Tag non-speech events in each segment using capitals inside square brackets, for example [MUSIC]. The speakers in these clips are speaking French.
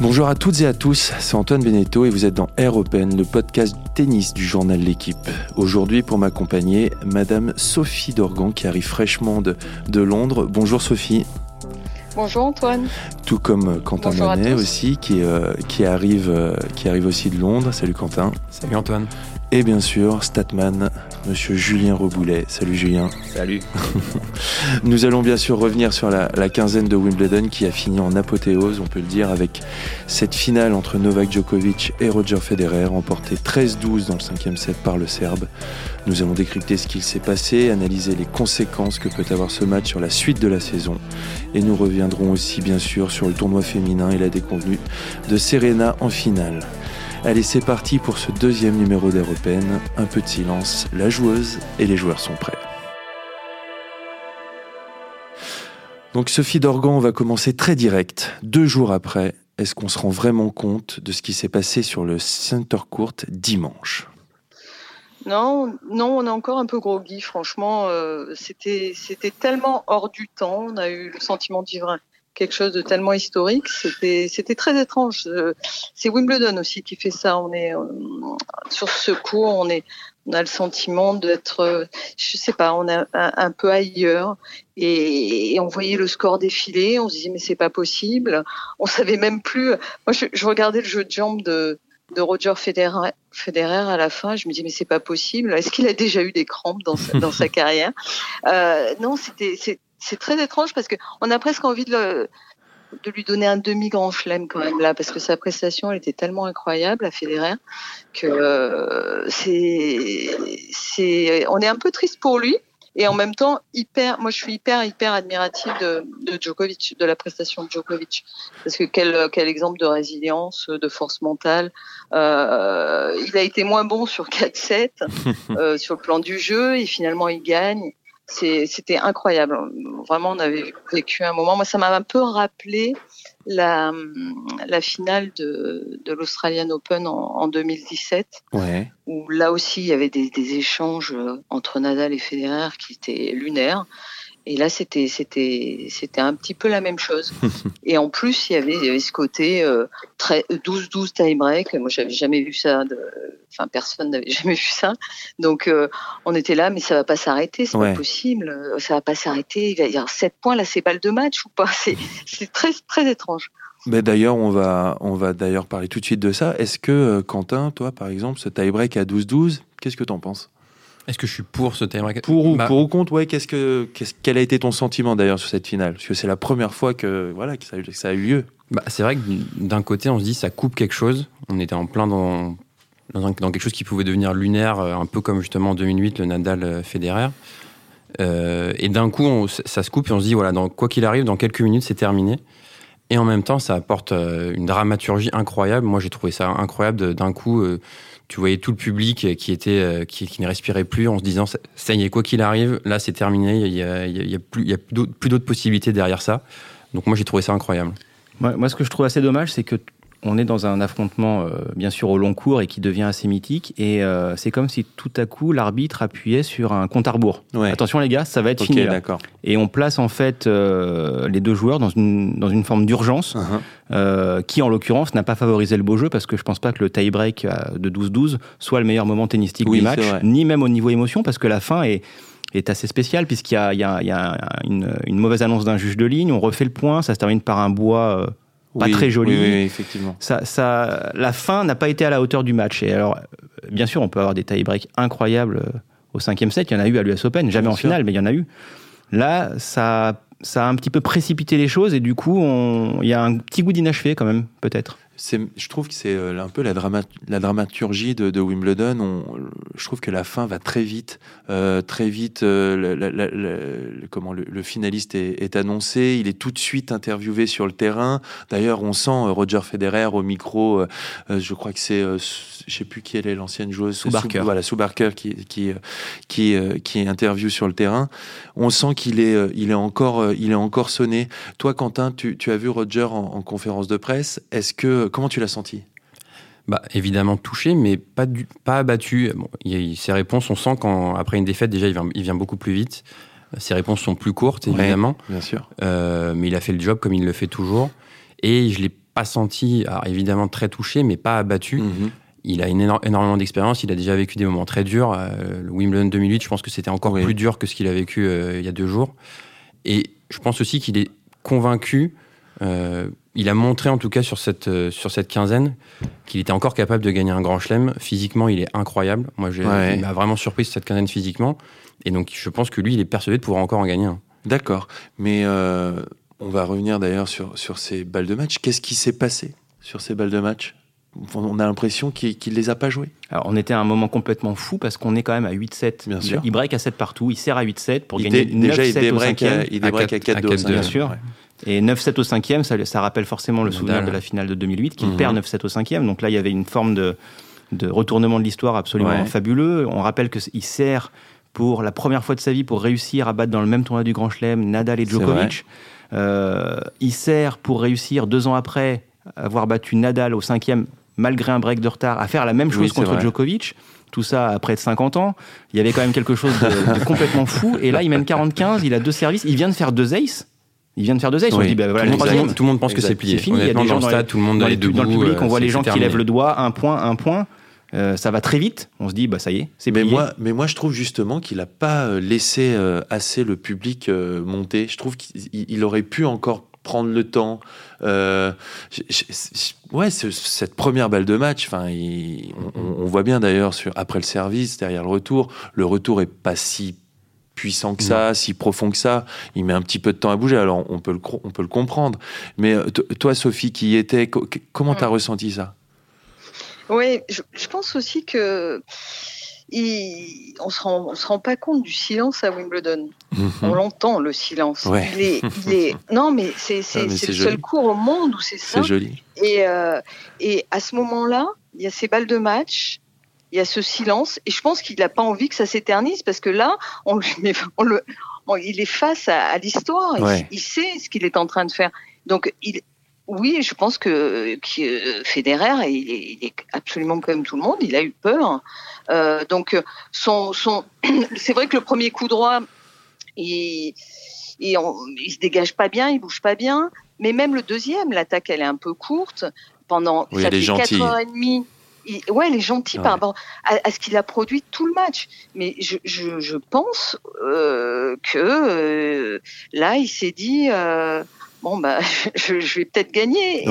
Bonjour à toutes et à tous, c'est Antoine Beneteau et vous êtes dans Air Open, le podcast tennis du journal L'équipe. Aujourd'hui, pour m'accompagner, Madame Sophie Dorgan qui arrive fraîchement de, de Londres. Bonjour Sophie. Bonjour Antoine. Tout comme Quentin Monet aussi, qui, euh, qui, arrive, euh, qui arrive aussi de Londres. Salut Quentin. Salut Antoine. Et bien sûr, Statman, monsieur Julien Reboulet. Salut Julien. Salut. [LAUGHS] Nous allons bien sûr revenir sur la, quinzaine de Wimbledon qui a fini en apothéose, on peut le dire, avec cette finale entre Novak Djokovic et Roger Federer, remportée 13-12 dans le cinquième set par le Serbe. Nous allons décrypter ce qu'il s'est passé, analyser les conséquences que peut avoir ce match sur la suite de la saison. Et nous reviendrons aussi bien sûr sur le tournoi féminin et la déconvenue de Serena en finale. Allez, c'est parti pour ce deuxième numéro d'Européenne. Un peu de silence, la joueuse et les joueurs sont prêts. Donc Sophie Dorgan, on va commencer très direct. Deux jours après, est-ce qu'on se rend vraiment compte de ce qui s'est passé sur le Center Court dimanche? Non, non, on est encore un peu groggy, franchement. Euh, c'était, tellement hors du temps. On a eu le sentiment de vivre quelque chose de tellement historique. C'était, c'était très étrange. Euh, c'est Wimbledon aussi qui fait ça. On est euh, sur ce cours, on est, on a le sentiment d'être, euh, je sais pas, on est un, peu ailleurs. Et, on voyait le score défiler. On se disait mais c'est pas possible. On savait même plus. Moi, je, je regardais le jeu de jambes de de Roger Federer, Federer à la fin, je me dis mais c'est pas possible. Est-ce qu'il a déjà eu des crampes dans sa, dans sa [LAUGHS] carrière? Euh, Non, c'était c'est très étrange parce que on a presque envie de, de lui donner un demi grand chelem quand même là parce que sa prestation elle était tellement incroyable à Federer que euh, c'est c'est on est un peu triste pour lui et en même temps hyper moi je suis hyper hyper admirative de, de Djokovic de la prestation de Djokovic. Parce que quel quel exemple de résilience de force mentale. Euh, il a été moins bon sur 4-7 [LAUGHS] euh, sur le plan du jeu et finalement il gagne c'était incroyable. Vraiment, on avait vécu un moment. Moi, ça m'a un peu rappelé la, la finale de, de l'Australian Open en, en 2017, ouais. où là aussi il y avait des, des échanges entre Nadal et Federer qui étaient lunaires. Et là, c'était c'était c'était un petit peu la même chose. [LAUGHS] et en plus, il y avait, il y avait ce côté euh, très 12-12 tie break. Moi, j'avais jamais vu ça. De, enfin, personne n'avait [LAUGHS] jamais vu ça. Donc, euh, on était là, mais ça va pas s'arrêter, c'est pas possible. Euh, ça va pas s'arrêter. Il va y avoir 7 points là, c'est balle de match ou pas? [LAUGHS] C'est très très étrange. Mais d'ailleurs, on va, on va d'ailleurs parler tout de suite de ça. Est-ce que, Quentin, toi, par exemple, ce tie-break à 12-12, qu'est-ce que tu en penses? Est-ce que je suis pour ce tie-break Pour ou, bah, pour ou contre, ouais, qu'est-ce que, qu'est-ce, quel a été ton sentiment d'ailleurs sur cette finale? Parce que c'est la première fois que, voilà, que, ça, a eu, ça a eu lieu. Bah, c'est vrai que d'un côté, on se dit ça coupe quelque chose. On était en plein dans, dans, quelque chose qui pouvait devenir lunaire, euh, un peu comme justement en 2008, le Nadal-Federer. Euh, et d'un coup, on, ça se coupe et on se dit, voilà, dans, quoi qu'il arrive, dans quelques minutes, c'est terminé. Et en même temps, ça apporte euh, une dramaturgie incroyable. Moi, j'ai trouvé ça incroyable d'un coup. Euh, tu voyais tout le public qui était euh, qui, ne respirait plus en se disant ça y est quoi qu'il arrive là c'est terminé il y a, il y a plus il plus d'autres possibilités derrière ça. Donc moi j'ai trouvé ça incroyable. Moi, ce que je trouve assez dommage c'est que on est dans un affrontement, euh, bien sûr, au long cours et qui devient assez mythique. Et euh, c'est comme si tout à coup, l'arbitre appuyait sur un compte à rebours. Attention, les gars, ça va être fini. Et on place en fait euh, les deux joueurs dans une, dans une forme d'urgence uh-huh. qui, en l'occurrence, n'a pas favorisé le beau jeu parce que je pense pas que le tie-break de 12-12 soit le meilleur moment tennistique du match, ni même au niveau émotion parce que la fin est est assez spéciale puisqu'il y a, il y a, il y a une, une, mauvaise annonce d'un juge de ligne, on refait le point, ça se termine par un bois pas très joli. Oui, effectivement. Ça, ça, la fin n'a pas été à la hauteur du match. Et alors, bien sûr, on peut avoir des tie-breaks incroyables euh, au cinquième set. Il y en a eu à l'US Open, jamais en finale, mais il y en a eu. Là, ça, ça a un petit peu précipité les choses et du coup, il y a un petit goût d'inachevé quand même, peut-être je trouve que c'est euh, un peu la, la dramaturgie de, Wimbledon. On, je trouve que la fin va très vite, euh, très vite. Euh, comment le, finaliste est, annoncé, il est tout de suite interviewé sur le terrain. D'ailleurs, on sent Roger Federer au micro. je crois que c'est, je sais plus qui elle est l'ancienne joueuse, Sue Barker. voilà, Barker qui qui qui qui interview sur le terrain. On sent qu'il est il est encore il est encore sonné. Toi, Quentin, tu, tu as vu Roger en, en conférence de presse. Est-ce que comment tu l'as senti? Bah, évidemment touché, mais pas, du, pas abattu. Bon, il, ses réponses, on sent qu'après une défaite, déjà, il vient, il vient, beaucoup plus vite. Ses réponses sont plus courtes, évidemment. bien sûr. Euh, mais il a fait le job comme il le fait toujours. Et je l'ai pas senti, évidemment très touché, mais pas abattu. Mhm. Il a énormément d'expérience, il a déjà vécu des moments très durs. Euh, le Wimbledon 2008, je pense que c'était encore plus dur que ce qu'il a vécu euh, il y a deux jours. Et je pense aussi qu'il est convaincu, euh, il a montré en tout cas sur cette, sur cette quinzaine qu'il était encore capable de gagner un grand chelem. Physiquement, il est incroyable. Moi, il m'a vraiment surpris cette quinzaine physiquement. Et donc, je pense que lui, il est persuadé de pouvoir encore en gagner un. D'accord. Mais on va revenir d'ailleurs sur, sur ces balles de match. Qu'est-ce qui s'est passé sur ces balles de match? On a l'impression qu'il ne les a pas jouées. Alors, on était à un moment complètement fou parce qu'on est quand même à 8-7. Bien sûr. Il break à 7 partout, il sert à 8-7 pour gagner 9-7 Déjà, il débreak à, il à 4-2. Bien sûr. Et 9-7 au 5e, ça, ça, rappelle forcément le souvenir de la finale de 2008, qu'il mhm. perd 9-7 au 5e. Donc là, il y avait une forme de, de retournement de l'histoire absolument fabuleux. On rappelle qu'il sert pour la première fois de sa vie pour réussir à battre dans le même tournoi du Grand Chelem Nadal et Djokovic. Euh, il sert pour réussir deux ans après avoir battu Nadal au cinquième malgré un break de retard, à faire la même chose contre Djokovic. Tout ça à près de 50 ans. Il y avait quand même quelque chose de, complètement fou. Et là, il mène 40-15, il a deux services, il vient de faire deux aces. Il vient de faire deux aces. On dit, bah, voilà, tout, le monde, tout, le monde pense que c'est plié. fini. il y a des gens dans, le stade, tout le monde dans, dans le public, on voit les gens qui lèvent le doigt, un point, un point. Euh, ça va très vite. On se dit, bah ça y est, c'est mais moi, mais moi, je trouve justement qu'il n'a pas euh, laissé euh, assez le public monter. Je trouve qu'il aurait pu encore prendre le temps. ouais, cette première balle de match, enfin, on, voit bien d'ailleurs sur après le service, derrière le retour, le retour est pas si puissant que ça, si profond que ça. Il met un petit peu de temps à bouger. Alors on peut le, on peut le comprendre. Mais toi, Sophie, qui y était, comment tu as ressenti ça? Oui, je, pense aussi que on se rend, se rend pas compte du silence à Wimbledon. Mhm. On l'entend le silence. [LAUGHS] non, mais c'est ah, le seul cours au monde où c'est ça. C'est joli. Et, euh, et à ce moment-là, il y a ces balles de match. Il y a ce silence, et je pense qu'il n'a pas envie que ça s'éternise parce que là, on, le, [LAUGHS] il est face à, l'histoire, il, sait ce qu'il est en train de faire. Donc, il, oui, je pense que, que Federer, il est, absolument comme tout le monde. Il a eu peur. Euh, donc, son, son, [CLEARS THROAT] c'est vrai que le premier coup droit, il, il, il, se dégage pas bien, il bouge pas bien. Mais même le deuxième, l'attaque, elle est un peu courte. Pendant oui, ça fait 4 heures et demie. Il, ouais, elle est gentille par rapport à, ce qu'il a produit tout le match. Mais je, je, je pense euh, que euh, là, il s'est dit. Euh, bon bah [LAUGHS] je, vais peut-être gagner.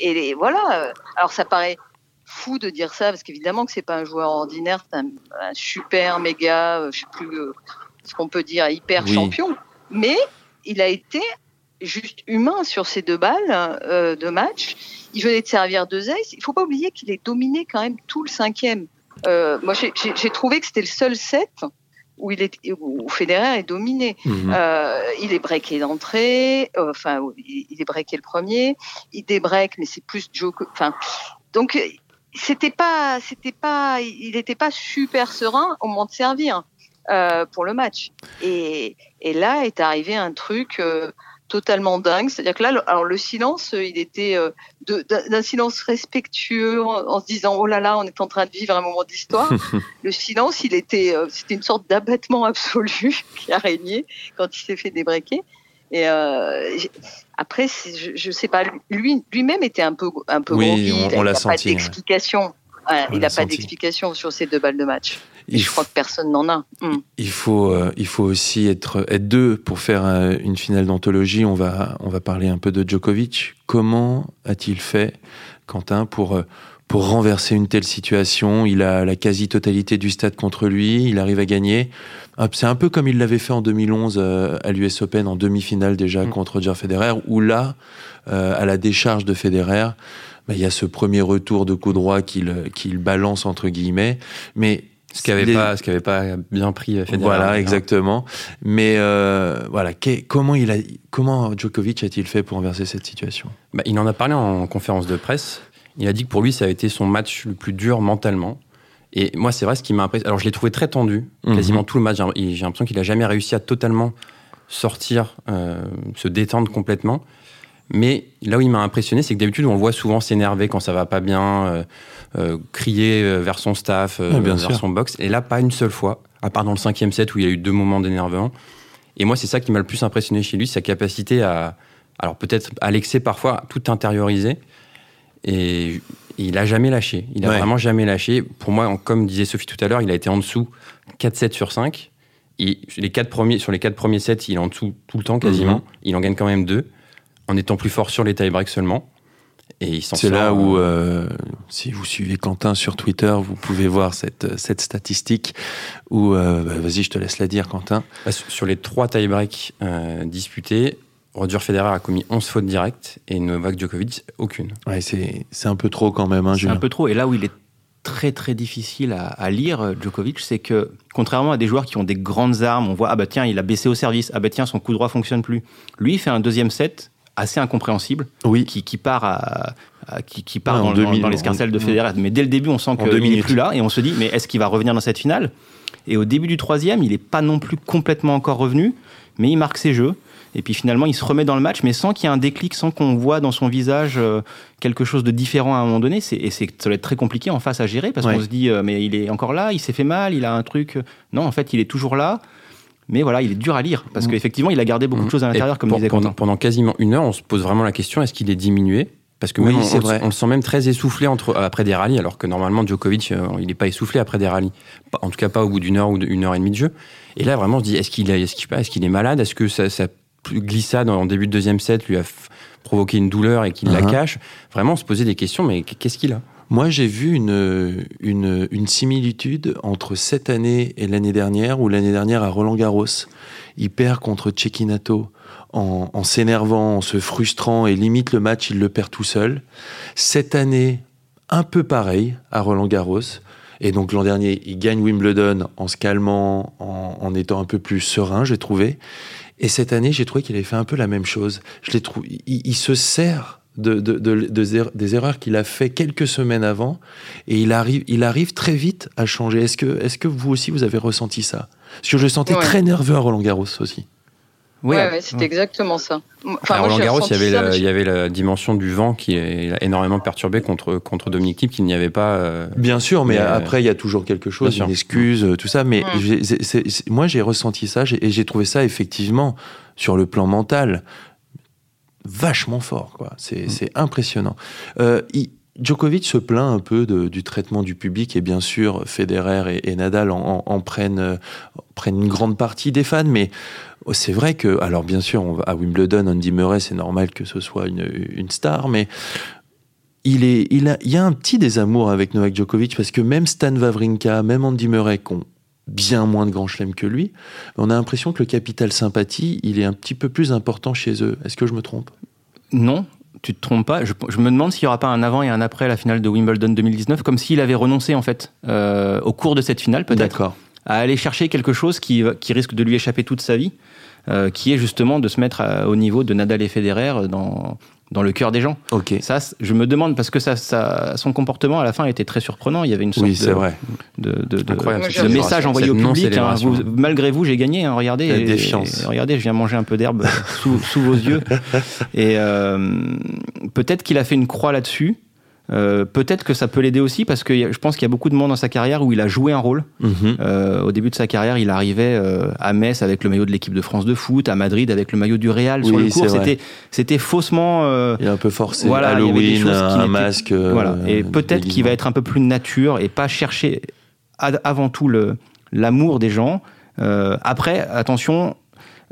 Et, voilà. Alors ça paraît fou de dire ça parce qu'évidemment que c'est pas un joueur ordinaire c'est un, super méga euh, je sais plus euh, ce qu'on peut dire hyper champion. Mais il a été juste humain sur ces deux balles euh, de match il venait de servir deux aces il faut pas oublier qu'il est dominé quand même tout le cinquième moi j'ai trouvé que c'était le seul set où il est où Federer est dominé. Mhm. Euh, il est breaké d'entrée, euh, enfin il est breaké le premier, il débreak mais c'est plus Joe. Enfin donc c'était pas c'était pas il n'était pas super serein au moment de servir euh, pour le match. Et, et là est arrivé un truc euh, totalement dingue. C'est-à-dire que là, alors le silence, euh, il était euh, d'un silence respectueux en, se disant oh là là, on est en train de vivre un moment d'histoire. [LAUGHS] le silence, il était, euh, c'était une sorte d'abattement absolu [LAUGHS] qui a régné quand il s'est fait débreaker. Et euh, après, je, je sais pas, lui lui-même était un peu un peu oui, on, l'a senti. Pas d'explication. il n'a pas d'explication sur ces deux balles de match je crois que personne n'en a. Hmm. Il, faut, euh, il faut aussi être, être deux pour faire euh, une finale d'anthologie. On va, on va parler un peu de Djokovic. Comment a-t-il fait, Quentin, pour, euh, pour renverser une telle situation? Il a la quasi-totalité du stade contre lui, il arrive à gagner. C'est un peu comme il l'avait fait en 2011 à l'US Open, en demi-finale déjà hmm. contre Roger Federer, où là, à la décharge de Federer, bah, il y a ce premier retour de coup droit qu'il qu'il balance entre guillemets, mais ce qui n'avait pas, ce pas bien pris Federer. Voilà, exactement. Mais euh, voilà, comment il a, comment Djokovic a-t-il fait pour renverser cette situation? Bah, Il en a parlé en conférence de presse. Il a dit que pour lui, ça a été son match le plus dur mentalement. Et moi, c'est vrai, ce qui m'a impressionné. Alors, je l'ai trouvé très tendu, mhm. quasiment tout le match. J'ai l'impression qu'il a jamais réussi à totalement sortir, euh, se détendre complètement. Mais là où il m'a impressionné, c'est que d'habitude, on le voit souvent s'énerver quand ça va pas bien, euh, euh, crier euh, vers son staff, vers son box. Et là, pas une seule fois, à part dans le cinquième set où il y a eu deux moments d'énervement. Et moi, c'est ça qui m'a le plus impressionné chez lui, sa capacité à, Alors peut-être à l'excès parfois, tout intériorisé. Et il a jamais lâché. Il a vraiment jamais lâché. Pour moi, comme disait Sophie tout à l'heure, il a été en dessous 4-7 sur 5. Et les quatre premiers, sur les 4 premiers sets, il est en dessous tout le temps quasiment. Mhm. Il en gagne quand même 2, en étant plus fort sur les tie-breaks seulement. Et C'est là où, euh, si vous suivez Quentin sur Twitter, vous pouvez voir cette, cette statistique où, euh, bah, vas-y, je te laisse la dire, Quentin. Bah, sur les trois tie-breaks euh, disputés, Roger Federer a commis 11 fautes directes et Novak Djokovic, aucune. Ouais, c'est un peu trop quand même, hein, C'est un peu trop. Et là où il est très très difficile à, lire, Djokovic, c'est que contrairement à des joueurs qui ont des grandes armes, on voit, ah bah tiens, il a baissé au service, ah bah tiens, son coup droit fonctionne plus. Lui, il fait un deuxième set assez incompréhensible, oui. qui, qui part, à, qui, qui, part dans, dans, l'escarcelle de Federer. Mais dès le début, on sent qu'il n'est plus là et on se dit, mais est-ce qu'il va revenir dans cette finale? Et au début du troisième, il n'est pas non plus complètement encore revenu, mais il marque ses jeux. Et puis finalement, il se remet dans le match, mais sans qu'il y ait un déclic, sans qu'on voit dans son visage euh, quelque chose de différent à un moment donné. Et c'est, ça va être très compliqué en face à gérer parce qu'on se dit, euh, mais il est encore là, il s'est fait mal, il a un truc. Non, en fait, il est toujours là. Mais voilà, il est dur à lire parce mmh. qu'effectivement, il a gardé beaucoup de mmh. choses à l'intérieur, comme disait pendant, pendant quasiment une heure, on se pose vraiment la question est-ce qu'il est diminué? Parce que oui, on, on, le sent même très essoufflé entre, après des rallyes, alors que normalement Djokovic, euh, il n'est pas essoufflé après des rallyes. En tout cas, pas au bout d'une heure ou d'une heure et demie de jeu. Et là, vraiment, on se dit est-ce qu'il est, est, qu est, est malade? Est-ce que ça, ça glissade en début de deuxième set lui a provoqué une douleur et qu'il la uh-huh. cache? Vraiment, on se posait des questions mais qu'est-ce qu'il a? Moi, j'ai vu une, similitude entre cette année et l'année dernière, ou l'année dernière à Roland Garros. Il perd contre Cecchinato en, s'énervant, en se frustrant, et limite le match, il le perd tout seul. Cette année, un peu pareil à Roland Garros. Et donc l'an dernier, il gagne Wimbledon en se calmant, en, en étant un peu plus serein, j'ai trouvé. Et cette année, j'ai trouvé qu'il avait fait un peu la même chose. Je l'ai trouvé, il, il se sert de, des erreurs qu'il a fait quelques semaines avant et il arrive, il arrive très vite à changer. Est-ce que, est que vous aussi vous avez ressenti ça? Parce que je le sentais très nerveux à Roland Garros aussi. Oui, ouais, c'est exactement ça. à Roland Garros, il y, avait il y avait la dimension du vent qui a énormément perturbé contre, contre Dominique Thiem, qu'il n'y avait pas. Euh, Bien sûr, mais, après, il y a toujours quelque chose, une excuse, euh, tout ça. Mais moi, j'ai ressenti ça et j'ai trouvé ça effectivement, sur le plan mental, vachement fort. quoi. C'est mm. impressionnant. Euh, Djokovic se plaint un peu du traitement du public et bien sûr Federer et, Nadal en, prennent, euh, prennent une grande partie des fans, mais c'est vrai que, alors bien sûr, à Wimbledon, Andy Murray, c'est normal que ce soit une, star, mais il, est, il, a, il y a un petit désamour avec Novak Djokovic parce que même Stan Wawrinka, même Andy Murray, bien moins de grands chelems que lui. On a l'impression que le capital sympathie, il est un petit peu plus important chez eux. Est-ce que je me trompe? Non, tu te trompes pas. Je, me demande s'il n'y aura pas un avant et un après la finale de Wimbledon 2019, comme s'il avait renoncé en fait euh, au cours de cette finale peut-être à aller chercher quelque chose qui, qui risque de lui échapper toute sa vie. Euh, qui est justement de se mettre au niveau de Nadal et Federer dans, dans le cœur des gens. Ok. Ça, je me demande parce que ça, ça, son comportement à la fin était très surprenant. Il y avait une sorte de, vrai. de, de, de, message envoyé au public. Hein. malgré vous, j'ai gagné. Hein, regardez, La défiance. regardez, je viens manger un peu d'herbe [LAUGHS] sous, sous, vos yeux. [LAUGHS] Et euh, peut-être qu'il a fait une croix là-dessus. Euh, peut-être que ça peut l'aider aussi parce que je pense qu'il y a beaucoup de monde dans sa carrière où il a joué un rôle. Mhm. Euh, au début de sa carrière, il arrivait euh, à Metz avec le maillot de l'équipe de France de foot, à Madrid avec le maillot du Real sur le cours. C'était, c'était faussement. il est un peu forcé. Voilà, Halloween, un masque. Voilà. Et peut-être qu'il va être un peu plus nature et pas chercher avant tout le, l'amour des gens. après, attention,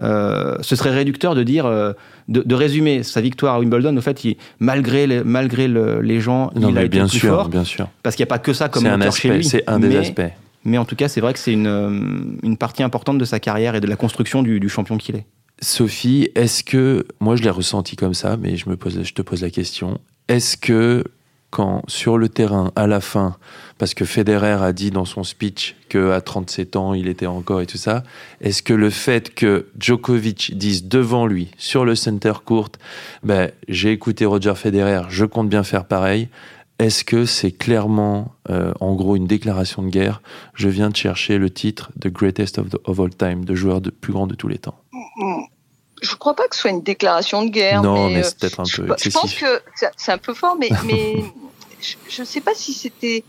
ce serait réducteur de dire de, résumer sa victoire à Wimbledon, au fait, il, malgré, les, malgré les gens, il a été bien plus sûr, fort. Bien sûr. Parce qu'il n'y a pas que ça comme moteur chez lui. C'est un des aspects. Mais en tout cas, c'est vrai que c'est une, une partie importante de sa carrière et de la construction du, du champion qu'il est. Sophie, est-ce que, moi je l'ai ressenti comme ça, mais je, me pose, je te pose la question, est-ce que quand sur le terrain, à la fin, parce que Federer a dit dans son speech qu'à 37 ans, il était encore et tout ça, est-ce que le fait que Djokovic dise devant lui, sur le center court, ben, j'ai écouté Roger Federer, je compte bien faire pareil, est-ce que c'est clairement, euh, en gros, une déclaration de guerre Je viens de chercher le titre The Greatest of, All Time, de joueur de plus grand de tous les temps? Je ne crois pas que ce soit une déclaration de guerre. Non, mais, c'est peut-être un peu excessif. Je pense que c'est un peu fort, mais, [LAUGHS] mais je ne sais pas si c'était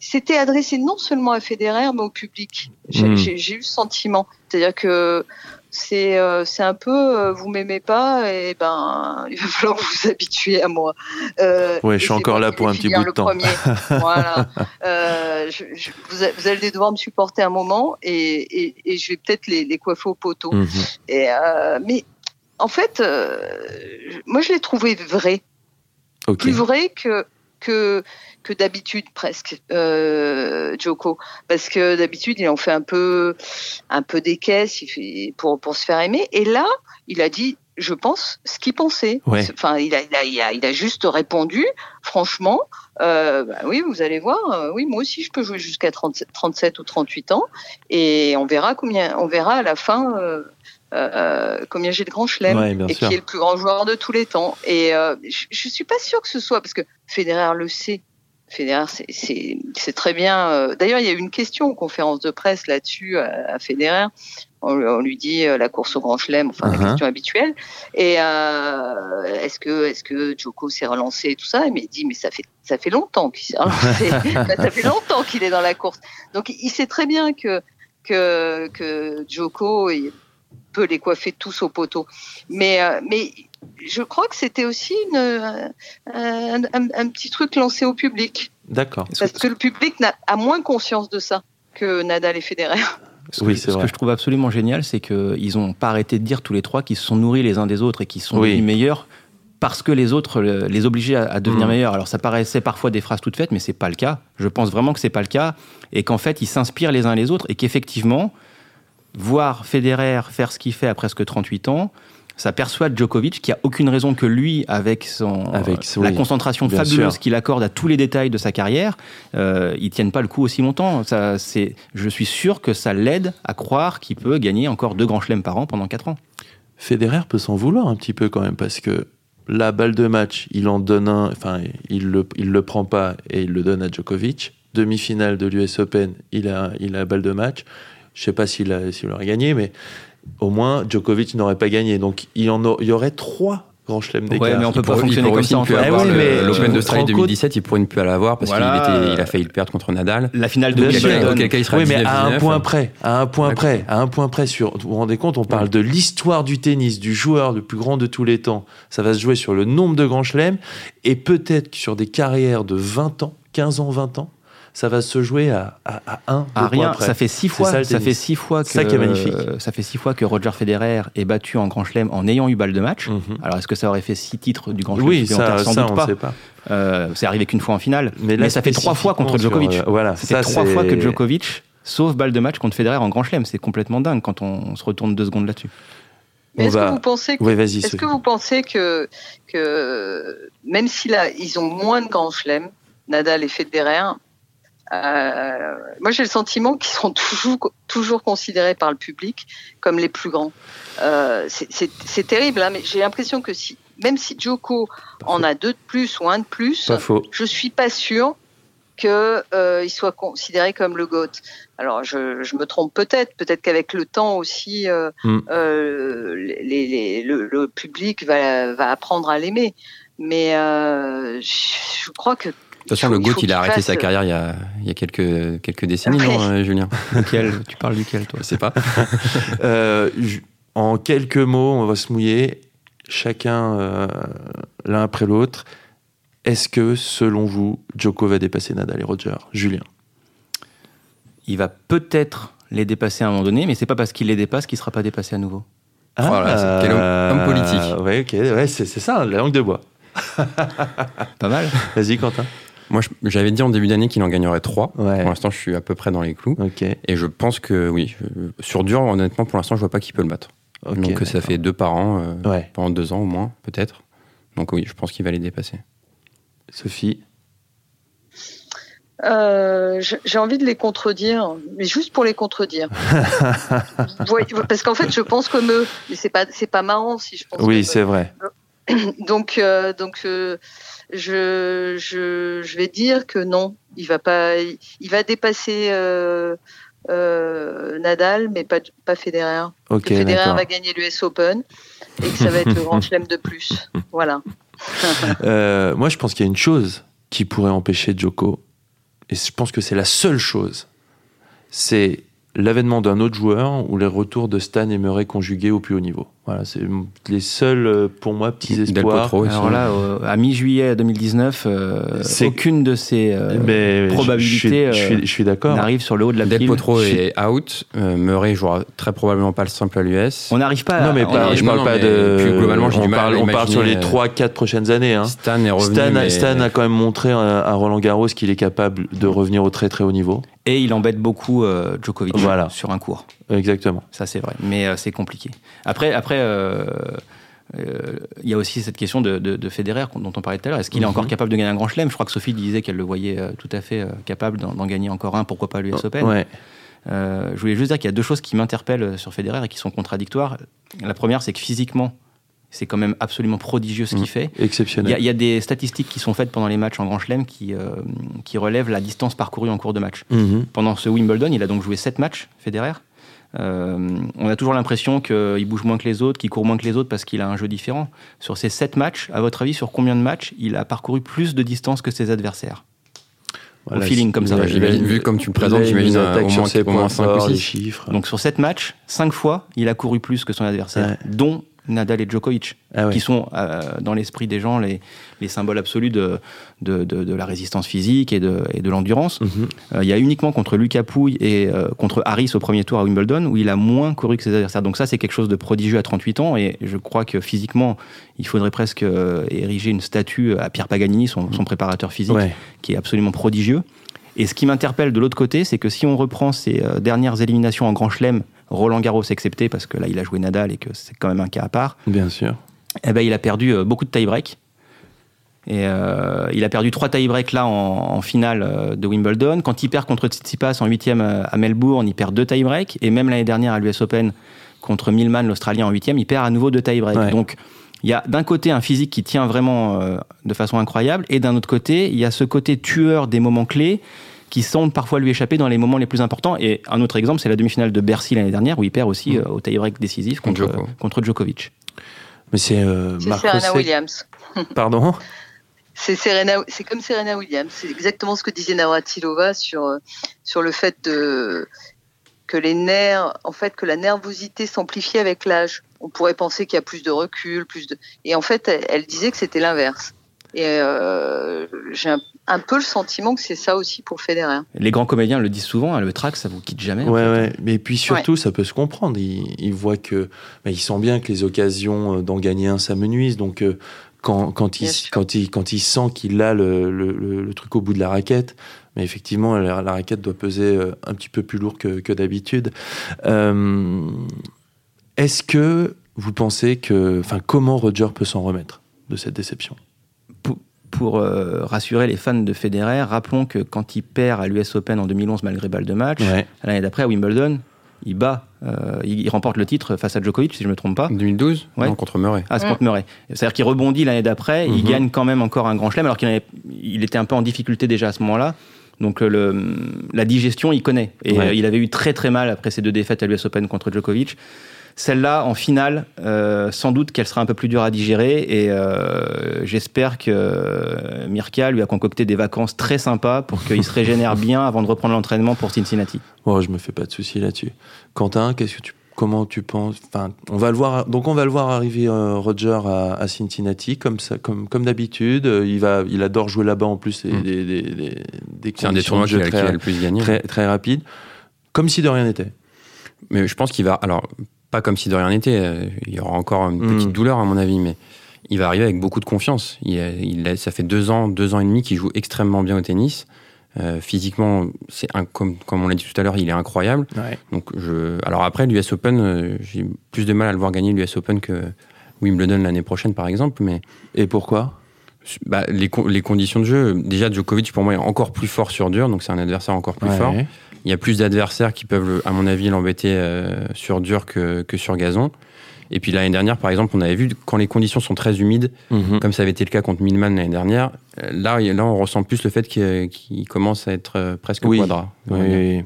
c'était adressé non seulement à Federer mais au public. J'ai hmm. eu ce sentiment, c'est-à-dire que c'est euh, c'est un peu euh, vous m'aimez pas et ben [LAUGHS] il va falloir vous habituer à moi. Euh, ouais, je suis encore là pour un petit bout de temps. [LAUGHS] voilà. Euh, je, je, vous, allez devoir me supporter un moment et, et, et je vais peut-être les, les, coiffer au poteau. Mhm. Et mais en fait, moi je l'ai trouvé vrai, plus vrai que que que d'habitude presque euh, Joko. Parce que d'habitude il en fait un peu un peu des caisses il fait, pour pour se faire aimer. Et là il a dit je pense ce qu'il pensait. Enfin il a, il a, il a juste répondu franchement euh, bah oui vous allez voir euh, oui moi aussi je peux jouer jusqu'à 37 ou 38 ans. Et on verra combien on verra à la fin euh, euh, combien j'ai de grands chelem et qui est le plus grand joueur de tous les temps. Et euh, je, je suis pas sûr que ce soit parce que Federer le sait. Federer, c'est très bien. Euh, d'ailleurs, il y a eu une question en conférence de presse là-dessus à, à, Federer. On, lui dit la course au Grand Chelem, enfin la uh-huh. question habituelle. Et est-ce que est-ce que Joko s'est relancé et tout ça? Mais il dit mais ça fait ça fait longtemps qu'il s'est relancé. [LAUGHS] ça fait longtemps qu'il est dans la course. Donc il sait très bien que que que Joko peut les coiffer tous au poteau. Mais, euh, mais je crois que c'était aussi une, euh, un, un, petit truc lancé au public. D'accord. Parce que le public a moins conscience de ça que Nadal et Federer. Ce, oui, que, ce que je trouve absolument génial, c'est qu'ils n'ont pas arrêté de dire tous les trois qu'ils se sont nourris les uns des autres et qu'ils sont oui. meilleurs parce que les autres les obligeaient à, devenir mmh. meilleurs. Alors ça paraissait parfois des phrases toutes faites, mais c'est pas le cas. Je pense vraiment que c'est pas le cas et qu'en fait ils s'inspirent les uns les autres et qu'effectivement voir Federer faire ce qu'il fait à presque 38 ans, ça persuade Djokovic qui a aucune raison que lui, avec, son, avec la concentration fabuleuse qu'il accorde à tous les détails de sa carrière, euh, il tienne pas le coup aussi longtemps. Ça, je suis sûr que ça l'aide à croire qu'il peut gagner encore deux grands chelems par an pendant 4 ans. Federer peut s'en vouloir un petit peu quand même parce que la balle de match, il en donne un, enfin, il le, il le prend pas et il le donne à Djokovic. Demi-finale de l'US Open, il a, il a la balle de match. Je sais pas s'il aurait gagné, mais au moins Djokovic n'aurait pas gagné. Donc il y, en a, il y aurait trois grands chelems d'écart. Ouais, mais on peut pas fonctionner comme ça. Ah oui, mais l'Open d'Australie 2017, il pourrait ne plus l'avoir parce qu'il il a failli le perdre contre Nadal. La finale de Wimbledon. Oui, mais à un point près, à un point près, à un point près sur. Vous vous rendez compte, on parle de l'histoire du tennis, du joueur le plus grand de tous les temps. Ça va se jouer sur le nombre de grands chelems et peut-être sur des carrières de 20 ans, 15 ans, 20 ans ça va se jouer à, à, à un, à rien. Ça fait six fois. Ça, ça fait six fois que. Ça qui est magnifique. ça fait six fois que Roger Federer est battu en Grand Chelem en ayant eu balle de match. Mhm. Alors est-ce que ça aurait fait six titres du Grand Chelem Oui, ça, sans doute pas. Sait pas. Euh, c'est arrivé qu'une fois en finale. Mais, ça fait trois fois contre Djokovic. Euh, voilà, ça fait trois fois que Djokovic sauve balle de match contre Federer en Grand Chelem. C'est complètement dingue quand on, se retourne deux secondes là-dessus. est-ce que vous pensez que, est-ce que vous pensez que, que même si là ils ont moins de grands chelems, Nadal et Federer, euh, moi, j'ai le sentiment qu'ils sont toujours, toujours considérés par le public comme les plus grands. Euh, c'est terrible, hein, mais j'ai l'impression que si, même si Joko en a deux de plus ou un de plus, je suis pas sûr qu'il euh, soit considéré comme le GOAT. Alors, je, je me trompe peut-être, peut-être qu'avec le temps aussi, euh, mm. euh, les, les, le, le, public va, va apprendre à l'aimer. Mais euh, je crois que toute façon, le GOAT, il a arrêté sa carrière il y a, il y a quelques, quelques décennies, non, euh, Julien? Lequel? Tu parles duquel, toi? Je sais pas. [LAUGHS] euh, en quelques mots, on va se mouiller, chacun euh, l'un après l'autre. Est-ce que, selon vous, Joko va dépasser Nadal et Roger? Julien? Il va peut-être les dépasser à un moment donné, mais c'est pas parce qu'il les dépasse qu'il sera pas dépassé à nouveau. Ah, voilà, quel homme, politique. Ouais, ok, ouais, c'est ça, la langue de bois. pas mal. Vas-y, Quentin. Moi, j'avais dit en début d'année qu'il en gagnerait 3. Pour l'instant, je suis à peu près dans les clous. Et je pense que oui, sur dur, honnêtement, pour l'instant, je vois pas qui peut le battre. Donc ça fait deux par an, euh, pendant deux ans au moins, peut-être. Donc oui, je pense qu'il va les dépasser. Sophie euh, j'ai envie de les contredire, mais juste pour les contredire. [LAUGHS] parce qu'en fait, je pense comme eux, mais c'est pas c'est pas marrant si je pense. Oui, c'est vrai. donc euh, donc je, je, je, vais dire que non, il va pas, il va dépasser euh, euh, Nadal, mais pas, pas Federer. Federer va gagner l'US Open et que ça va être le grand chelem de plus. [LAUGHS] Voilà. euh, moi, je pense qu'il y a une chose qui pourrait empêcher Djoko, et je pense que c'est la seule chose, c'est l'avènement d'un autre joueur ou les retours de Stan et Murray conjugués au plus haut niveau. Voilà, c'est les seuls, euh, pour moi, petits espoirs. Alors là, à mi-juillet 2019, euh, aucune de ces euh, probabilités je suis, d'accord. n'arrive sur le haut de la Del Potro est out. Murray jouera très probablement pas le simple à l'US. On n'arrive pas. À... Non, mais je parle pas de. globalement, on, parle, on parle sur les 3-4 prochaines années. Hein. Stan est revenu. Stan, a quand même montré à Roland Garros qu'il est capable de revenir au très très haut niveau. Et il embête beaucoup Djokovic sur un cours. Exactement. Ça, c'est vrai. Mais c'est compliqué. Après, après euh, euh, il y a aussi cette question de, de, Federer dont on parlait tout à l'heure. Est-ce qu'il est encore mhm. capable de gagner un grand chelem? Je crois que Sophie disait qu'elle le voyait euh, tout à fait capable d'en gagner encore un, pourquoi pas l'US Open. je voulais juste dire qu'il y a deux choses qui m'interpellent sur Federer et qui sont contradictoires. La première, c'est que physiquement, c'est quand même absolument prodigieux ce qu'il mhm. fait. Exceptionnel. Il y, a des statistiques qui sont faites pendant les matchs en Grand Chelem qui, qui relèvent la distance parcourue en cours de match. Mhm. Pendant ce Wimbledon, il a donc joué 7 matchs, Federer. Euh, on a toujours l'impression qu'il bouge moins que les autres, qu'il court moins que les autres parce qu'il a un jeu différent. Sur ces 7 matchs, à votre avis, sur combien de matchs il a parcouru plus de distance que ses adversaires Au feeling comme ça. J'imagine, vu comme tu me présentes, j'imagine au moins, 5 ou 6 chiffres. Donc sur 7 matchs, 5 fois, il a couru plus que son adversaire, dont Nadal et Djokovic, ah qui sont euh, dans l'esprit des gens les, les symboles absolus de, de, de, la résistance physique et de, et l'endurance. Mhm. Euh, il y a uniquement contre Lucas Pouille et euh, contre Harris au premier tour à Wimbledon où il a moins couru que ses adversaires. Donc ça, c'est quelque chose de prodigieux à 38 ans et je crois que physiquement, il faudrait presque ériger une statue à Pierre Paganini, son, son préparateur physique, qui est absolument prodigieux. Et ce qui m'interpelle de l'autre côté, c'est que si on reprend ses dernières éliminations en Grand Chelem, Roland Garros excepté, parce que là, il a joué Nadal et que c'est quand même un cas à part. Bien sûr. Eh ben, il a perdu euh, beaucoup de tie-break. Et euh, il a perdu trois tie-breaks là en, finale euh, de Wimbledon. Quand il perd contre Tsitsipas en huitième à Melbourne, il perd deux tie-breaks. Et même l'année dernière à l'US Open contre Millman, l'Australien, en huitième, il perd à nouveau deux tie-breaks. Donc il y a d'un côté un physique qui tient vraiment de façon incroyable, et d'un autre côté, il y a ce côté tueur des moments clés qui semble parfois lui échapper dans les moments les plus importants. Et un autre exemple, c'est la demi-finale de Bercy l'année dernière, où il perd aussi mm. euh, au tie-break décisif contre, contre Djokovic. Mais c'est euh, Serena Williams. [LAUGHS] Pardon? C'est Serena, c'est comme Serena Williams. C'est exactement ce que disait Navratilova sur euh, sur le fait de que les nerfs, en fait, que la nervosité s'amplifie avec l'âge. On pourrait penser qu'il y a plus de recul, plus de, et en fait, elle disait que c'était l'inverse. Et euh, j'ai un, peu le sentiment que c'est ça aussi pour Federer. Les grands comédiens le disent souvent, hein, le track, ça vous quitte jamais. Ouais, ouais. Mais puis surtout, ça peut se comprendre. Ils, voient que, bah, ils sentent bien que les occasions euh, d'en gagner un, ça menuise. Donc, euh, quand, quand, il, quand, il, quand il sent qu'il a le, le, truc au bout de la raquette, mais effectivement, la, raquette doit peser un petit peu plus lourd que, que d'habitude. Est-ce que vous pensez que, enfin, comment Roger peut s'en remettre de cette déception? Pour euh, rassurer les fans de Federer, rappelons que quand il perd à l'US Open en 2011 malgré balle de match, l'année d'après à Wimbledon, il bat, euh, il, remporte le titre face à Djokovic, si je ne me trompe pas. 2012 ouais. contre Murray. Ah, c'est contre Murray. C'est-à-dire qu'il rebondit l'année d'après, il mhm. gagne quand même encore un grand chelem, alors qu'il il était un peu en difficulté déjà à ce moment-là. Donc le, la digestion, il connaît. Et euh, il avait eu très très mal après ses deux défaites à l'US Open contre Djokovic. Celle-là, en finale, euh, sans doute qu'elle sera un peu plus dure à digérer et euh, j'espère que euh, Mirka lui a concocté des vacances très sympas pour qu'il se régénère [LAUGHS] bien avant de reprendre l'entraînement pour Cincinnati. Oh, je me fais pas de soucis là-dessus. Quentin, qu'est-ce que tu comment tu penses enfin on va le voir donc on va le voir arriver Roger à, Cincinnati comme ça comme comme d'habitude il va il adore jouer là-bas en plus c'est mm. des, des, des, un des tournois qu'il a, le plus gagné très, très rapide comme si de rien n'était mais je pense qu'il va alors pas comme si de rien n'était. Euh, il y aura encore une petite hmm. douleur, à mon avis, mais il va arriver avec beaucoup de confiance. Il, il ça fait deux ans, deux ans et demi qu'il joue extrêmement bien au tennis. Euh, physiquement, c'est comme, comme on l'a dit tout à l'heure, il est incroyable. Donc je, alors après, l'US Open, euh, j'ai plus de mal à le voir gagner l'US Open que Wimbledon l'année prochaine, par exemple. Mais et pourquoi? Bah, les, les, conditions de jeu. Déjà, Djokovic pour moi est encore plus fort sur dur, donc c'est un adversaire encore plus fort. Il y a plus d'adversaires qui peuvent, à mon avis, l'embêter euh, sur dur que, que, sur gazon. Et puis l'année dernière, par exemple, on avait vu quand les conditions sont très humides, mhm. comme ça avait été le cas contre Milman l'année dernière, euh, là, là, on ressent plus le fait qu'il commence à être euh, presque oui. quadra. Oui,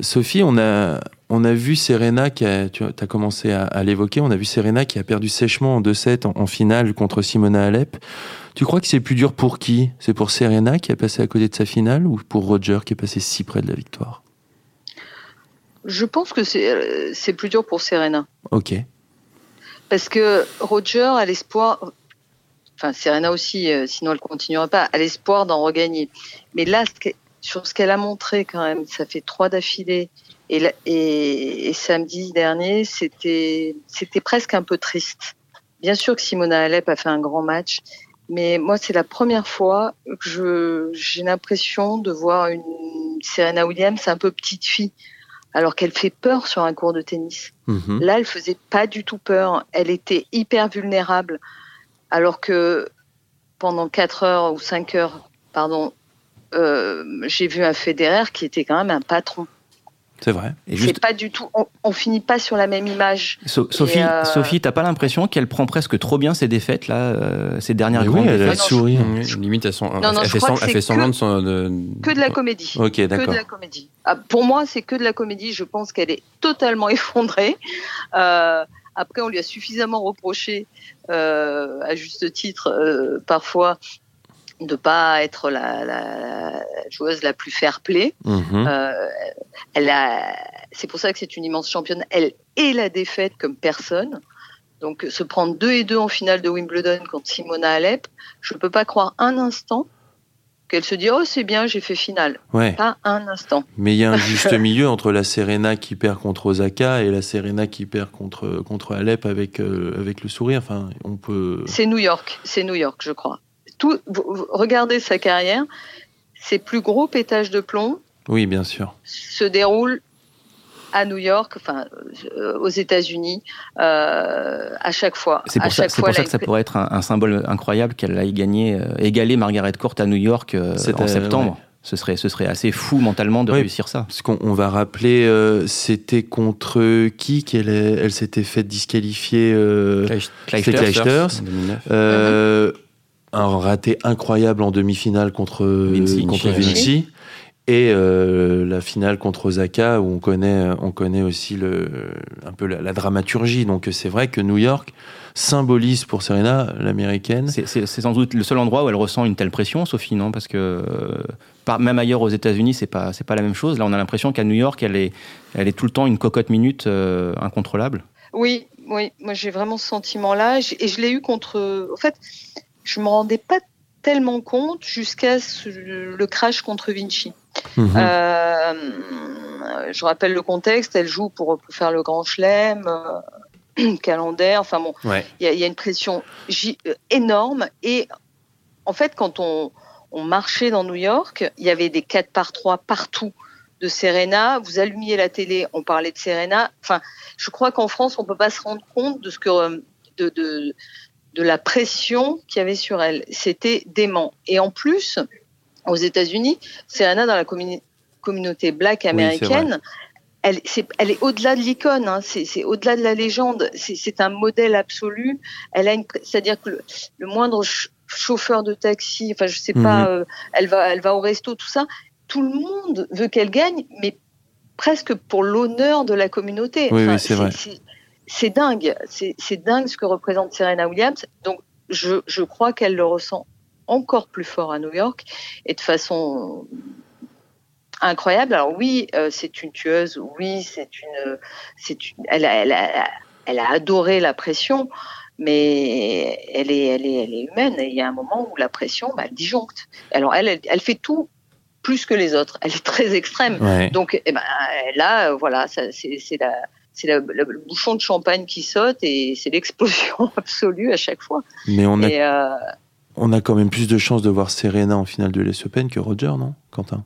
Sophie, on a, on a vu Serena, qui a, tu as commencé à, l'évoquer, on a vu Serena qui a perdu sèchement en 2-7 en, finale contre Simona Alep. Tu crois que c'est plus dur pour qui? C'est pour Serena qui a passé à côté de sa finale ou pour Roger qui est passé si près de la victoire? Je pense que c'est plus dur pour Serena. Ok. Parce que Roger a l'espoir, enfin Serena aussi, sinon elle continuera pas, a l'espoir d'en regagner. Mais là, sur ce qu'elle a montré quand même, ça fait trois d'affilée. Et, et, samedi dernier, c'était c'était presque un peu triste. Bien sûr que Simona Alep a fait un grand match, mais moi c'est la première fois que j'ai l'impression de voir une Serena Williams un peu petite fille, alors qu'elle fait peur sur un cours de tennis. Mhm. Là, elle faisait pas du tout peur. Elle était hyper vulnérable, alors que pendant 4 heures ou 5 heures, pardon, euh, j'ai vu un Federer qui était quand même un patron. C'est vrai. Et juste... pas du tout. On, finit pas sur la même image. Sophie, euh... Sophie, t'as pas l'impression qu'elle prend presque trop bien ses défaites là, euh, ces dernières oui, elle a sourire. Limite, elle, fait, semblant de, que de la comédie. Ok, d'accord. Que de la comédie. Ah, pour moi, c'est que de la comédie. Je pense qu'elle est totalement [LAUGHS] effondrée. Euh, après, on lui a suffisamment reproché, euh, à juste titre, euh, parfois, de pas être la, la, joueuse la plus fair-play. Mhm. Euh, elle a, c'est pour ça que c'est une immense championne. Elle est la défaite comme personne. Donc se prendre 2 et 2 en finale de Wimbledon contre Simona Alep, je ne peux pas croire un instant qu'elle se dit oh c'est bien j'ai fait finale. Ouais. Pas un instant. Mais il y a un juste [LAUGHS] milieu entre la Serena qui perd contre Osaka et la Serena qui perd contre contre Alep avec euh, avec le sourire. Enfin on peut. C'est New York, c'est New York je crois tout, regardez sa carrière, ses plus gros pétages de plomb. Oui, bien sûr. Se déroulent à New York, enfin euh, aux États-Unis, euh, à chaque fois. C'est pour, ça, pour ça, que ça pourrait être un, symbole incroyable qu'elle ait gagné, euh, égalé Margaret Court à New York en septembre. Ce serait, ce serait assez fou mentalement de réussir ça. Parce qu'on va rappeler, c'était contre qui qu'elle elle, s'était fait disqualifier euh, Clijsters, un raté incroyable en demi-finale contre Vinci, contre Vinci. et euh, la finale contre Osaka où on connaît on connaît aussi le un peu la, dramaturgie. Donc c'est vrai que New York symbolise pour Serena l'américaine. C'est sans doute le seul endroit où elle ressent une telle pression Sophie non? Parce que euh, même ailleurs aux États-Unis c'est pas c'est pas la même chose. Là on a l'impression qu'à New York elle est elle est tout le temps une cocotte minute euh, incontrôlable. Oui oui. Moi j'ai vraiment ce sentiment là et je l'ai eu contre en fait je me rendais pas tellement compte jusqu'à le crash contre Vinci. Mhm. Euh, je rappelle le contexte, elle joue pour, faire le grand chelem, euh, [CLEARS THROAT] calendaire, enfin bon, il y, a une pression euh, énorme et en fait quand on, marchait dans New York, il y avait des 4 par 3 partout de Serena, vous allumiez la télé, on parlait de Serena, enfin je crois qu'en France on peut pas se rendre compte de ce que de, de de la pression qu'il y avait sur elle. C'était dément. Et en plus, aux États-Unis, Serena, dans la communauté black américaine, elle, est, elle est au-delà de l'icône, hein. c'est au-delà de la légende, c'est un modèle absolu. Elle a c'est-à-dire que le, moindre chauffeur de taxi, enfin je sais pas, mhm. euh, elle va, elle va au resto, tout ça. Tout le monde veut qu'elle gagne, mais presque pour l'honneur de la communauté. Oui, oui c'est vrai c'est dingue, c'est dingue ce que représente Serena Williams. Donc, je, je crois qu'elle le ressent encore plus fort à New York et de façon incroyable. Alors oui, euh, c'est une tueuse. Oui, c'est une, c'est elle, a, elle, a, elle a adoré la pression, mais elle est, elle est, elle est humaine. Et il y a un moment où la pression, bah, elle disjoncte. Alors elle, elle, elle, fait tout plus que les autres. Elle est très extrême. Donc, eh ben, là, voilà, c'est la c'est le, bouchon de champagne qui saute et c'est l'explosion [LAUGHS] absolue à chaque fois. Mais on a, euh, on a quand même plus de chances de voir Serena en finale de l'US Open que Roger, non, Quentin?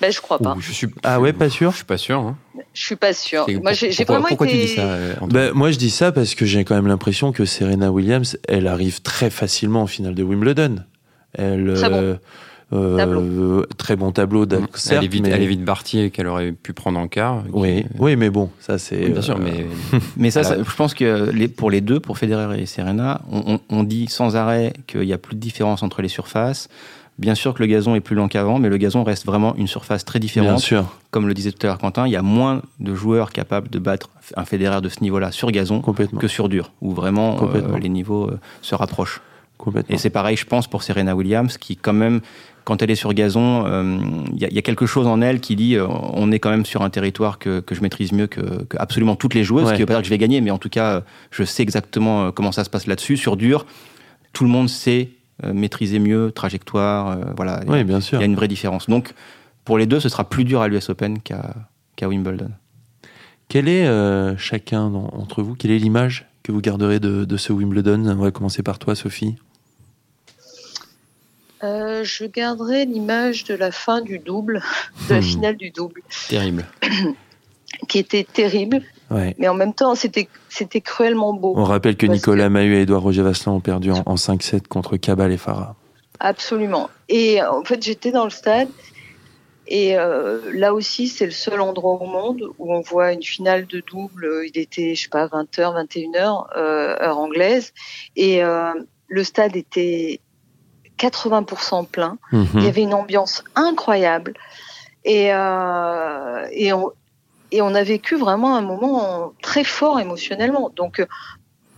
Ben, je crois pas. je suis, ah ouais, pas sûr? Je suis pas sûr. Hein. Je suis pas sûr. Moi, j'ai vraiment pourquoi été... tu dis ça euh, ben, Moi, je dis ça parce que j'ai quand même l'impression que Serena Williams, elle arrive très facilement en finale de Wimbledon. Elle, très bon. Euh, très bon tableau, mm. elle, mais... elle évite Bartier qu'elle aurait pu prendre en quart. Oui, oui, mais bon, ça c'est. bien sûr, mais. [LAUGHS] mais ça, je pense que les, pour les deux, pour Federer et Serena, on, dit sans arrêt qu'il n'y a plus de différence entre les surfaces. Bien sûr que le gazon est plus lent qu'avant, mais le gazon reste vraiment une surface très différente. Bien sûr. Comme le disait tout à l'heure Quentin, il y a moins de joueurs capables de battre un Federer de ce niveau-là sur gazon que sur dur, où vraiment euh, les niveaux euh, se rapprochent. Et c'est pareil, je pense, pour Serena Williams, qui quand même, quand elle est sur gazon, il y, a quelque chose en elle qui dit on est quand même sur un territoire que, je maîtrise mieux que, absolument toutes les joueuses, ce qui ne veut pas dire que je vais gagner, mais en tout cas, je sais exactement comment ça se passe là-dessus. Sur dur, tout le monde sait maîtriser mieux, trajectoire, voilà. Oui, bien sûr. Il y a une vraie différence. Donc, pour les deux, ce sera plus dur à l'US Open qu'à Wimbledon. Quel est euh, chacun d'entre vous, quelle est l'image que vous garderez de, ce Wimbledon? On va commencer par toi, Sophie. Euh, je garderai l'image de la fin du double, [LAUGHS] de la hmm. finale du double. Terrible. [CLEARS THROAT] qui était terrible, mais en même temps, c'était, c'était cruellement beau. On rappelle que Nicolas Mahut et Edouard Roger Vasselin ont perdu en, en 5-7 contre Cabal et Farah. Absolument. Et en fait, j'étais dans le stade et euh, là aussi, c'est le seul endroit au monde où on voit une finale de double. Il était, je sais pas, 20h, 21h, euh, heure anglaise. Et euh, le stade était 80% plein. Mhm. Il y avait une ambiance incroyable. Et, euh, et, on, et on a vécu vraiment un moment très fort émotionnellement. Donc,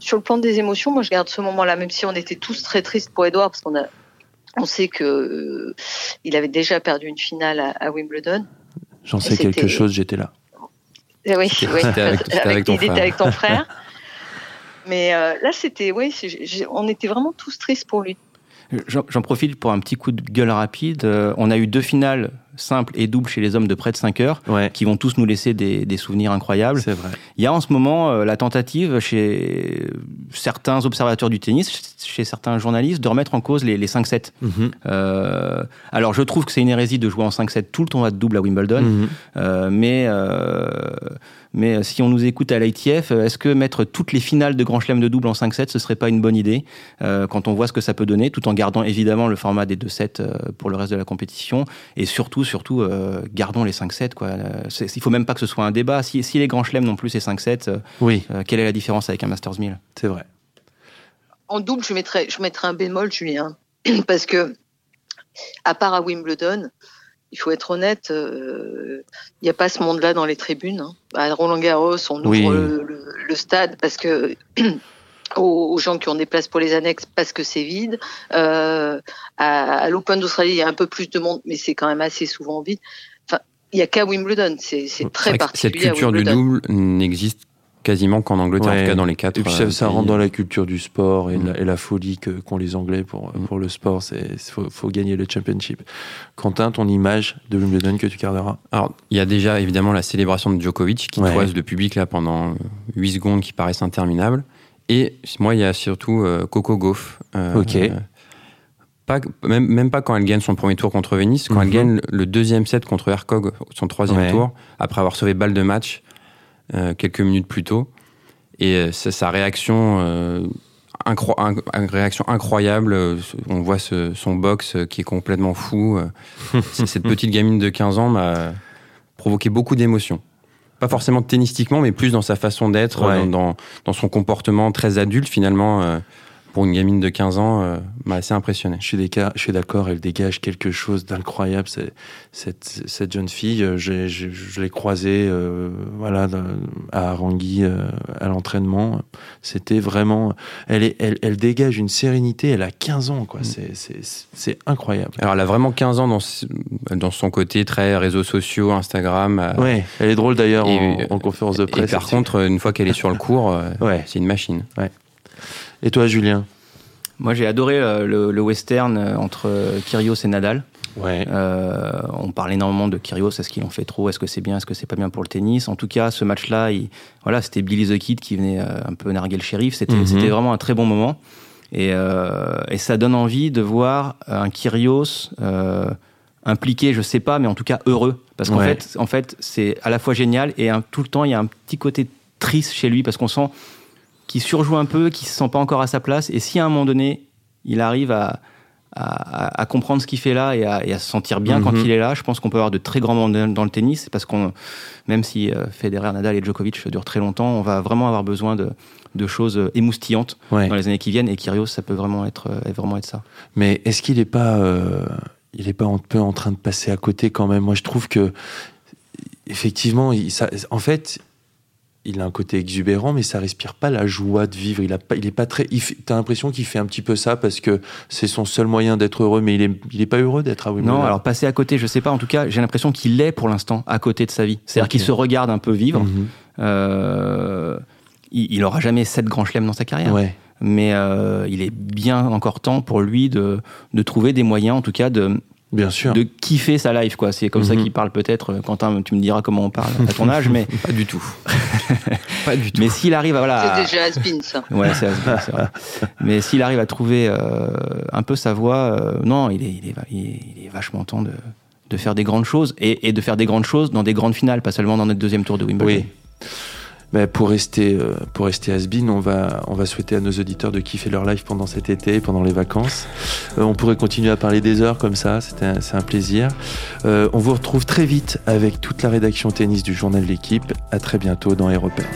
sur le plan des émotions, moi, je garde ce moment-là, même si on était tous très tristes pour Edouard, parce qu'on a on sait que euh, il avait déjà perdu une finale à, Wimbledon. J'en sais quelque chose, j'étais là. Eh oui, oui. avec, ton frère. avec ton frère. [LAUGHS] Mais euh, là, c'était, oui, on était vraiment tous tristes pour lui. J'en profite pour un petit coup de gueule rapide. Euh, on a eu deux finales simples et doubles chez les hommes de près de 5 heures qui vont tous nous laisser des, souvenirs incroyables. C'est vrai. Il y a en ce moment euh, la tentative chez certains observateurs du tennis, chez certains journalistes, de remettre en cause les, 5-7. Mhm. Euh, alors je trouve que c'est une hérésie de jouer en 5-7 tout le tournoi de double à Wimbledon, mhm. mais mais euh, si on nous écoute à l'ITF, euh, est-ce que mettre toutes les finales de Grand Chelem de double en 5-7, ce serait pas une bonne idée euh, quand on voit ce que ça peut donner, tout en gardant évidemment le format des 2-7 pour le reste de la compétition et surtout, surtout, gardons les 5-7. Quoi. Il faut même pas que ce soit un débat. Si, si les Grands Chelem non plus c'est 5-7, oui. quelle est la différence avec un Masters 1000 C'est vrai. En double, je mettrais, je mettrais un bémol, Julien, [CLEARS THROAT] parce que à part à Wimbledon, il faut être honnête, il euh, n'y a pas ce monde-là dans les tribunes. Hein. À Roland Garros, on ouvre le, stade parce que [CLEARS THROAT] aux, gens qui ont des places pour les annexes parce que c'est vide. Euh, à, l'Open d'Australie, il y a un peu plus de monde, mais c'est quand même assez souvent vide. Enfin, il n'y a qu'à Wimbledon, c'est très particulier. Cette culture du double n'existe quasiment qu'en Angleterre, en tout cas dans les quatre. Et puis ça, euh, rentre dans la culture du sport et, la, folie qu'ont les Anglais pour, mm. pour le sport. Il faut, faut, gagner le championship. Quentin, ton image de Wimbledon que tu garderas? Alors, il y a déjà évidemment la célébration de Djokovic qui toise le public là pendant 8 secondes qui paraissent interminables. Et moi, il y a surtout euh, Coco Gauff. Euh, ok. Pas, même, même, pas quand elle gagne son premier tour contre Venise, quand elle mm-hmm. gagne le deuxième set contre Hercog, son troisième tour, après avoir sauvé balle de match quelques minutes plus tôt. Et euh, sa réaction, euh, réaction incroyable, on voit son box qui est complètement fou. [LAUGHS] Cette petite gamine de 15 ans m'a provoqué beaucoup d'émotions pas forcément tennistiquement, mais plus dans sa façon d'être, dans, dans, son comportement très adulte finalement pour une gamine de 15 ans, euh, m'a assez impressionné. Je suis d'accord, elle dégage quelque chose d'incroyable. Cette, cette jeune fille, euh, je, je, l'ai croisée euh, voilà, à Arangui à l'entraînement. C'était vraiment. Elle, est, elle, elle, dégage une sérénité, elle a 15 ans, quoi. Mm. C'est incroyable. Alors, elle a vraiment 15 ans dans, dans son côté très réseaux sociaux, Instagram. Ouais, elle est drôle d'ailleurs en, conférence de presse. Et par contre, une fois qu'elle est sur le cours, ouais. c'est une machine. Ouais. Et toi, Julien Moi, j'ai adoré euh, le, western euh, entre Kyrgios et Nadal. Ouais. Euh, on parle énormément de Kyrgios, est-ce qu'il en fait trop, est-ce que c'est bien, est-ce que c'est pas bien pour le tennis? En tout cas, ce match-là, voilà, c'était Billy the Kid qui venait un peu narguer le shérif. C'était mhm. vraiment un très bon moment. Et, ça donne envie de voir un Kyrgios impliqué, je sais pas, mais en tout cas heureux. Parce qu'en fait, en fait c'est à la fois génial et tout le temps, il y a un petit côté triste chez lui parce qu'on sent qui surjoue un peu, qui se sent pas encore à sa place. Et si à un moment donné, il arrive à, à, comprendre ce qu'il fait là et à, se sentir bien quand mhm. il est là, je pense qu'on peut avoir de très grands moments dans le tennis. Parce qu'on, même si euh, Federer, Nadal et Djokovic durent très longtemps, on va vraiment avoir besoin de, de choses émoustillantes dans les années qui viennent. Et Kyrgios, ça peut vraiment être, euh, vraiment être ça. Mais est-ce qu'il n'est pas, euh, il est pas un peu en train de passer à côté quand même? Moi, je trouve que effectivement, il, ça, en fait, il a un côté exubérant, mais ça respire pas la joie de vivre. Il a pas, il est pas très. T'as l'impression qu'il fait un petit peu ça parce que c'est son seul moyen d'être heureux, mais il est, il est pas heureux d'être à Wimbledon. Non, alors passer à côté, je sais pas. En tout cas, j'ai l'impression qu'il est pour l'instant à côté de sa vie. C'est-à-dire qu'il se regarde un peu vivre. Mhm. euh, il, il aura jamais sept grands chelems dans sa carrière. Ouais. Mais euh, il est bien encore temps pour lui de, de trouver des moyens, en tout cas, de Bien sûr. de kiffer sa life quoi. C'est comme ça mhm. qu'il parle peut-être. Quentin tu me diras comment on parle à ton âge mais [LAUGHS] pas du tout. [LAUGHS] Pas du tout. Mais s'il arrive à voilà c'est déjà Asbin ça. [LAUGHS] Ouais c'est c'est vrai. Mais s'il arrive à trouver euh, un peu sa voix euh, non il est, il est, il est vachement temps de, de faire des grandes choses et, et, de faire des grandes choses dans des grandes finales pas seulement dans notre deuxième tour de Wimbledon. Oui ben pour rester euh, rester has-been, on va souhaiter à nos auditeurs de kiffer leur life pendant cet été, pendant les vacances. Euh, on pourrait continuer à parler des heures comme ça, c'est un, plaisir. Euh, on vous retrouve très vite avec toute la rédaction tennis du journal de l'équipe. À très bientôt dans repères.